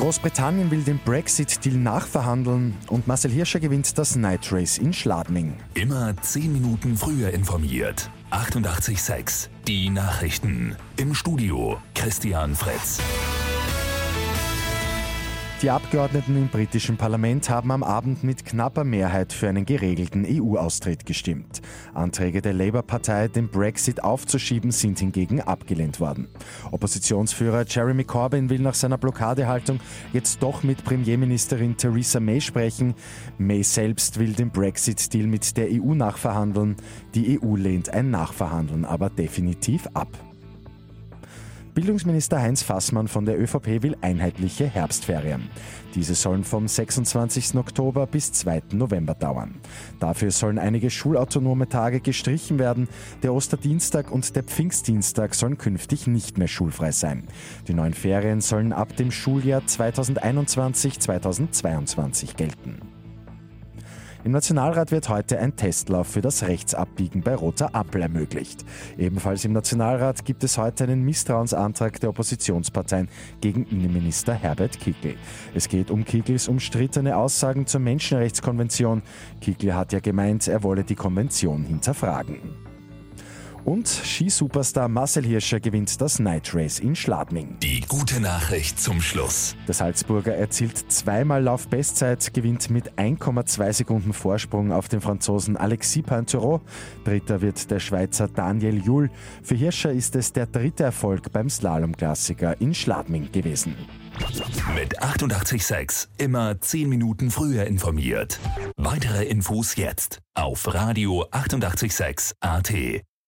Großbritannien will den Brexit-Deal nachverhandeln und Marcel Hirscher gewinnt das Night Race in Schladming. Immer 10 Minuten früher informiert. 88.6 Die Nachrichten. Im Studio Christian Fritz. Die Abgeordneten im britischen Parlament haben am Abend mit knapper Mehrheit für einen geregelten EU-Austritt gestimmt. Anträge der Labour-Partei, den Brexit aufzuschieben, sind hingegen abgelehnt worden. Oppositionsführer Jeremy Corbyn will nach seiner Blockadehaltung jetzt doch mit Premierministerin Theresa May sprechen. May selbst will den Brexit-Deal mit der EU nachverhandeln. Die EU lehnt ein Nachverhandeln aber definitiv ab. Bildungsminister Heinz Fassmann von der ÖVP will einheitliche Herbstferien. Diese sollen vom 26. Oktober bis 2. November dauern. Dafür sollen einige schulautonome Tage gestrichen werden. Der Osterdienstag und der Pfingstdienstag sollen künftig nicht mehr schulfrei sein. Die neuen Ferien sollen ab dem Schuljahr 2021-2022 gelten. Im Nationalrat wird heute ein Testlauf für das Rechtsabbiegen bei Roter Ampel ermöglicht. Ebenfalls im Nationalrat gibt es heute einen Misstrauensantrag der Oppositionsparteien gegen Innenminister Herbert Kickl. Es geht um Kickls umstrittene Aussagen zur Menschenrechtskonvention. Kickl hat ja gemeint, er wolle die Konvention hinterfragen. Und Skisuperstar Marcel Hirscher gewinnt das Night Race in Schladming. Die gute Nachricht zum Schluss. Der Salzburger erzielt zweimal Laufbestzeit, gewinnt mit 1,2 Sekunden Vorsprung auf den Franzosen Alexis Pinturault. Dritter wird der Schweizer Daniel Juhl. Für Hirscher ist es der dritte Erfolg beim Slalomklassiker in Schladming gewesen. Mit 886 immer 10 Minuten früher informiert. Weitere Infos jetzt auf Radio 886 AT.